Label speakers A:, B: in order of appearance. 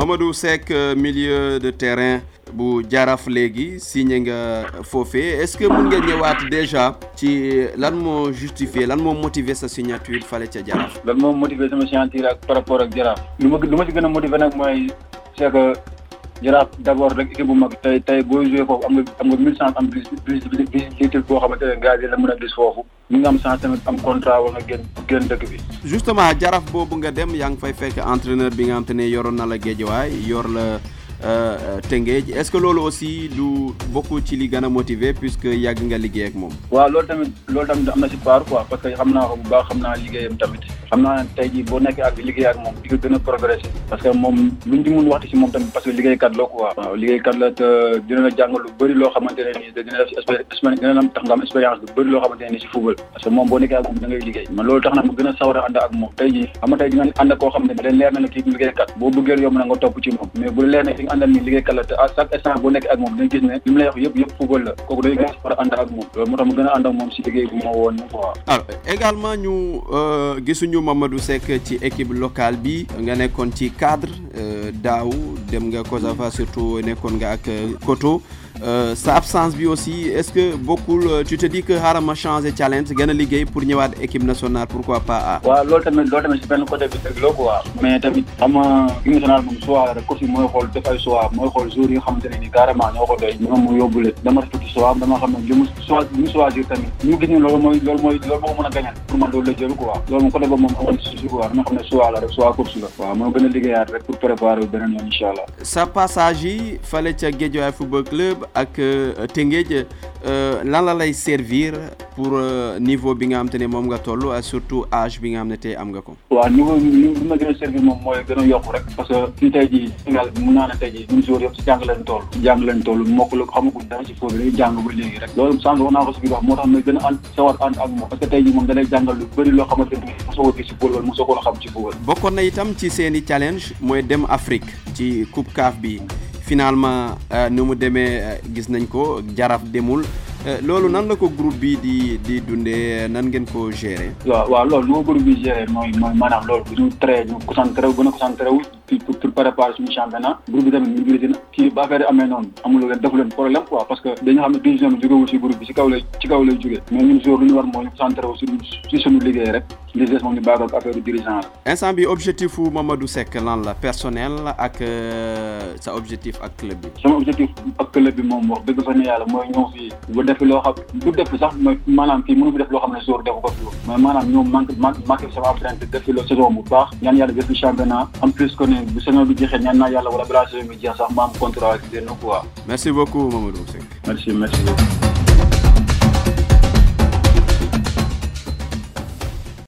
A: Mamadou Seck milieu de terrain bu Jaraaf léegi signé nga foofee est-ce que mun nga ñëwaat déjà ci lan moo justifier lan moo motiver sa signature fale ca Jaraaf?
B: lan moo motiver sama signature ak par rapport ak Jaraaf? lu ma lu ma si gën a motiver nag c'est que Jaraaf d'abord rek équipe bu mag tey tey boo joué foofu am nga am nga mille cent am visibilité boo xamante ne gars yi la mën a gis foofu ñu ngi am chance tamit am contrat wala nga génn génn dëkk bi.
A: justement Jaraaf boobu nga dem yaa ngi fay fekk entraîneur bi nga xam te ne yoroon na la yor la. Tëngéej est-ce que loolu aussi du bokk ci li gën a puisque yàgg nga liggéey ak moom?
B: waaw loolu tamit loolu tamit am na si part quoi parce que xam naa ko bu baax xam naa liggéeyam tamit xam naa tey jii boo nekkee ak liggéey ak moom di nga gën a progresser parce que moom luñ ci mun waxti si moom tamit parce que liggéeykat la quoi. waaw liggéeykat la te dina la jàngal lu bëri loo xamante ne nii dina def dina la tax nga am expérience lu bëri loo xamante ne nii si football parce que moom boo nekkee ak moom da ngay liggéey. Man loolu tax na ma gën a sawar a ànd ak moom. Tey jii xam tey di nga ànd koo xam ne da leer na la kii liggéeykat boo bëggee yomb na nga topp ci moom mais bu leer na ki nga àndal nii liggéeykat la te à chaque instant boo nekk ak moom dañu gis ne li mu lay wax yëpp yëpp football la. Kooku day gën a war a ànd ak moom. Loolu moo tax mu gën a ànd ak moom si liggéey bi ma woon quoi.
A: Alors également ñu gisuñu Mamadou Seck ci équipe locale bi. Nga nekkoon ci cadre daaw dem nga COSAFA surtout nekkoon nga ak Koto. Sa absence bi aussi est-ce que bokkul tu te dis que ma challenge a liggéey pour ñëwaat équipe nationale pourquoi pas
B: waaw loolu tamit loolu tamit si benn côté bi dëgg la quoi. Mais tamit xam équipe nationale moom soit rek mooy xool def ay choix mooy xool joueurs yi nga xamante ne nii carrément ñoo ko doy ñoom mu yóbbu choix dama xam ne li mu choix li mu choisir tamit ñu gis ne loolu mooy loolu mooy loolu moo mën a gañal pour man loolu la jël quoi. Loolu moom côté boobu moom amoon si quoi dama xam ne choix la rek choix course la. Waaw moo gën a liggéeyaat rek pour préparer beneen yoon incha allah.
A: Sa passage yi fale ca Guédiawaye football club ak Tëngéej lan la lay servir pour niveau bi nga xam te ne moom nga toll surtout âge bi nga xam ne tey am nga ko.
B: waaw niveau bi li ma gën a servir moom mooy gën a yokku rek parce que fii tey jii Sénégal mun naa ne tey jii ñun joueurs yëpp si jàng leen toll jàng leen toll mokk la xamagul dara si foofu day jàng ba léegi rek loolu sànq wax naa ko si biir wax moo tax ma gën a ànd sawar ànd ak moom parce que tey jii moom da lay jàngal lu bëri loo xamante ne mosoo ko gis si football mosoo ko xam ci football.
A: bokkoon na itam ci seeni challenge mooy dem Afrique ci coupe CAF bi. Finalement ni mu demee gis nañ ko Jaraaf demul loolu nan la ko groupe bi di di dundee nan ngeen ko gérer.
B: waaw waaw loolu nu ko groupe bi gérer mooy mooy maanaam loolu bu ñu très ñu concentré gën a concentré pour pour préparer suñu championnat groupe bi tamit ñu ngi leen kii ba affaire amee noonu amul leen defu leen problème quoi parce que dañu xam ne décision bi jógewul si groupe bi si kaw lay ci kaw lay jógee mais ñun jour lu ñu war mooy ñu concentré wu suñu si suñu liggéey rek li des moom ñu baax ak affaire dirigeant la.
A: instant bi objectif Mamadou Seck lan la personnel ak sa objectif ak club bi?
B: sama objectif ak club bi moom wax dëgg fa ne yàlla mooy ñëw fii loo xam du def sax mooy maanaam kii mënu fi def loo xam ne jour defu ko fi mais maanaam ñoom sama def fi saison bu baax ñaan yàlla def fi championnat en plus que ne bu saison bi jeexee ñaan naa yàlla wala balaa saison bi jeex sax ma am contrat ak quoi.
A: merci beaucoup Mamadou Seck.
B: merci merci beaucoup.